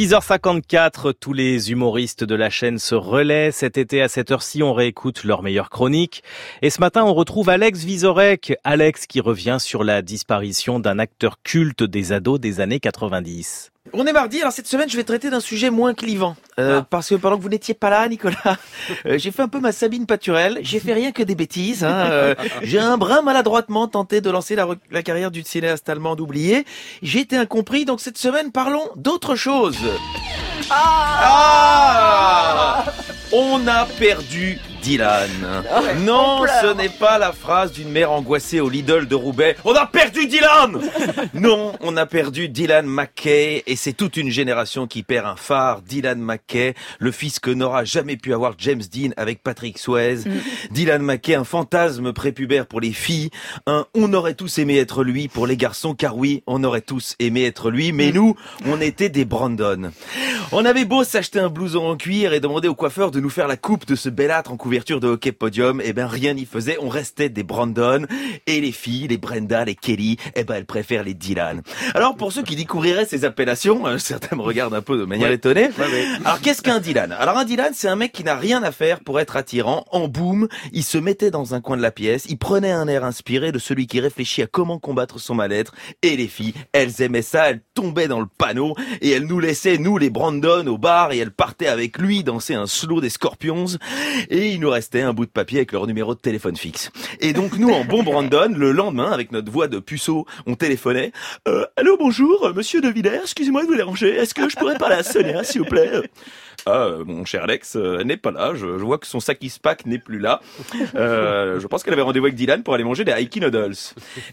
6h54, tous les humoristes de la chaîne se relaient. Cet été à cette heure-ci, on réécoute leurs meilleures chroniques. Et ce matin, on retrouve Alex Vizorek. Alex qui revient sur la disparition d'un acteur culte des ados des années 90. On est mardi, alors cette semaine je vais traiter d'un sujet moins clivant. Euh, Ah. Parce que pendant que vous n'étiez pas là, Nicolas, euh, j'ai fait un peu ma Sabine Paturel. J'ai fait rien que des bêtises. hein. Euh, j'ai un brin maladroitement tenté de lancer la, la carrière du cinéaste allemand oublié. J'ai été incompris, donc cette semaine parlons d'autre chose. Ah On a perdu Dylan. Non, ce n'est pas la phrase d'une mère angoissée au Lidl de Roubaix. On a perdu Dylan Non, on a perdu Dylan McKay et c'est toute une génération qui perd un phare. Dylan McKay, le fils que n'aura jamais pu avoir James Dean avec Patrick Swayze. Dylan McKay, un fantasme prépubère pour les filles. Un on aurait tous aimé être lui pour les garçons, car oui, on aurait tous aimé être lui, mais nous, on était des Brandon. On avait beau s'acheter un blouson en cuir et demander au coiffeur de nous faire la coupe de ce belâtre en couverture de hockey podium, eh ben rien n'y faisait, on restait des Brandon. Et les filles, les Brenda, les Kelly, eh ben elles préfèrent les Dylan. Alors pour ceux qui découvriraient ces appellations, euh, certains me regardent un peu de manière étonnée. Alors qu'est-ce qu'un Dylan? Alors un Dylan, c'est un mec qui n'a rien à faire pour être attirant. En boum, il se mettait dans un coin de la pièce, il prenait un air inspiré de celui qui réfléchit à comment combattre son mal-être. Et les filles, elles aimaient ça, elles tombaient dans le panneau et elles nous laissaient, nous les Brandon, au bar et elles partaient avec lui danser un slow des Scorpions. Et nous restait un bout de papier avec leur numéro de téléphone fixe. Et donc nous, en bon Brandon, le lendemain, avec notre voix de puceau, on téléphonait. Euh, allô, bonjour, euh, monsieur De Villers, excusez-moi de vous déranger. Est-ce que je pourrais parler à Sonia, s'il vous plaît? Ah, euh, mon cher Alex, euh, elle n'est pas là. Je, vois que son sac pack n'est plus là. Euh, je pense qu'elle avait rendez-vous avec Dylan pour aller manger des Haiki Noodles.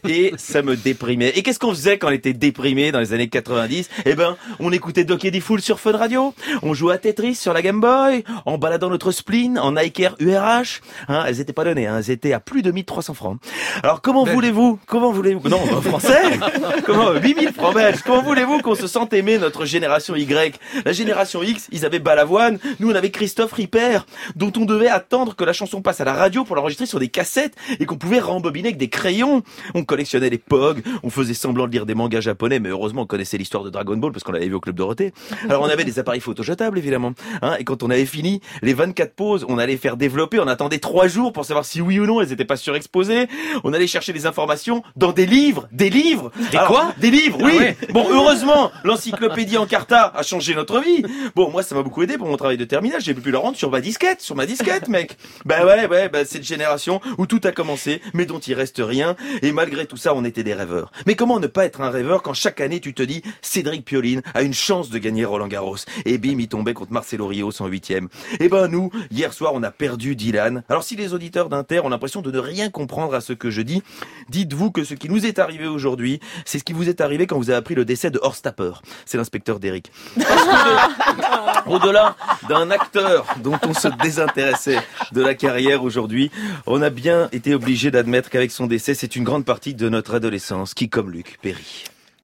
Et ça me déprimait. Et qu'est-ce qu'on faisait quand on était déprimé dans les années 90 Eh ben, on écoutait Doc Fool sur Fun Radio. On jouait à Tetris sur la Game Boy. En baladant notre spleen en Nike Air URH. Hein, elles étaient pas données. Hein, elles étaient à plus de 1300 francs. Alors comment voulez-vous Comment voulez-vous Non, français. Comment 8000 francs belges. Comment voulez-vous qu'on se sente aimer notre génération Y? La génération X, ils avaient Balavoine. Nous, on avait Christophe Ripper, dont on devait attendre que la chanson passe à la radio pour l'enregistrer sur des cassettes et qu'on pouvait rembobiner avec des crayons. On collectionnait les POG, on faisait semblant de lire des mangas japonais, mais heureusement on connaissait l'histoire de Dragon Ball parce qu'on l'avait vu au club Dorothée. Alors on avait des appareils photojetables évidemment. Hein, et quand on avait fini les 24 poses, on allait faire on attendait trois jours pour savoir si oui ou non elles étaient pas surexposées. On allait chercher des informations dans des livres, des livres. Des Alors, quoi? Des livres, oui. Ah ouais. Bon, heureusement, l'encyclopédie Encarta a changé notre vie. Bon, moi, ça m'a beaucoup aidé pour mon travail de terminale. J'ai pu le rendre sur ma disquette, sur ma disquette, mec. Bah ouais, ouais, bah cette génération où tout a commencé, mais dont il reste rien. Et malgré tout ça, on était des rêveurs. Mais comment ne pas être un rêveur quand chaque année tu te dis Cédric Pioline a une chance de gagner Roland Garros et bim, il tombait contre Marcelo Rios en huitième. Et ben nous, hier soir, on a perdu Dylan. Alors si les auditeurs d'Inter ont l'impression de ne rien comprendre à ce que je dis, dites-vous que ce qui nous est arrivé aujourd'hui, c'est ce qui vous est arrivé quand vous avez appris le décès de Horst Tapper. C'est l'inspecteur d'Eric. Au-delà d'un acteur dont on se désintéressait de la carrière aujourd'hui, on a bien été obligé d'admettre qu'avec son décès, c'est une grande partie de notre adolescence qui, comme Luc, périt.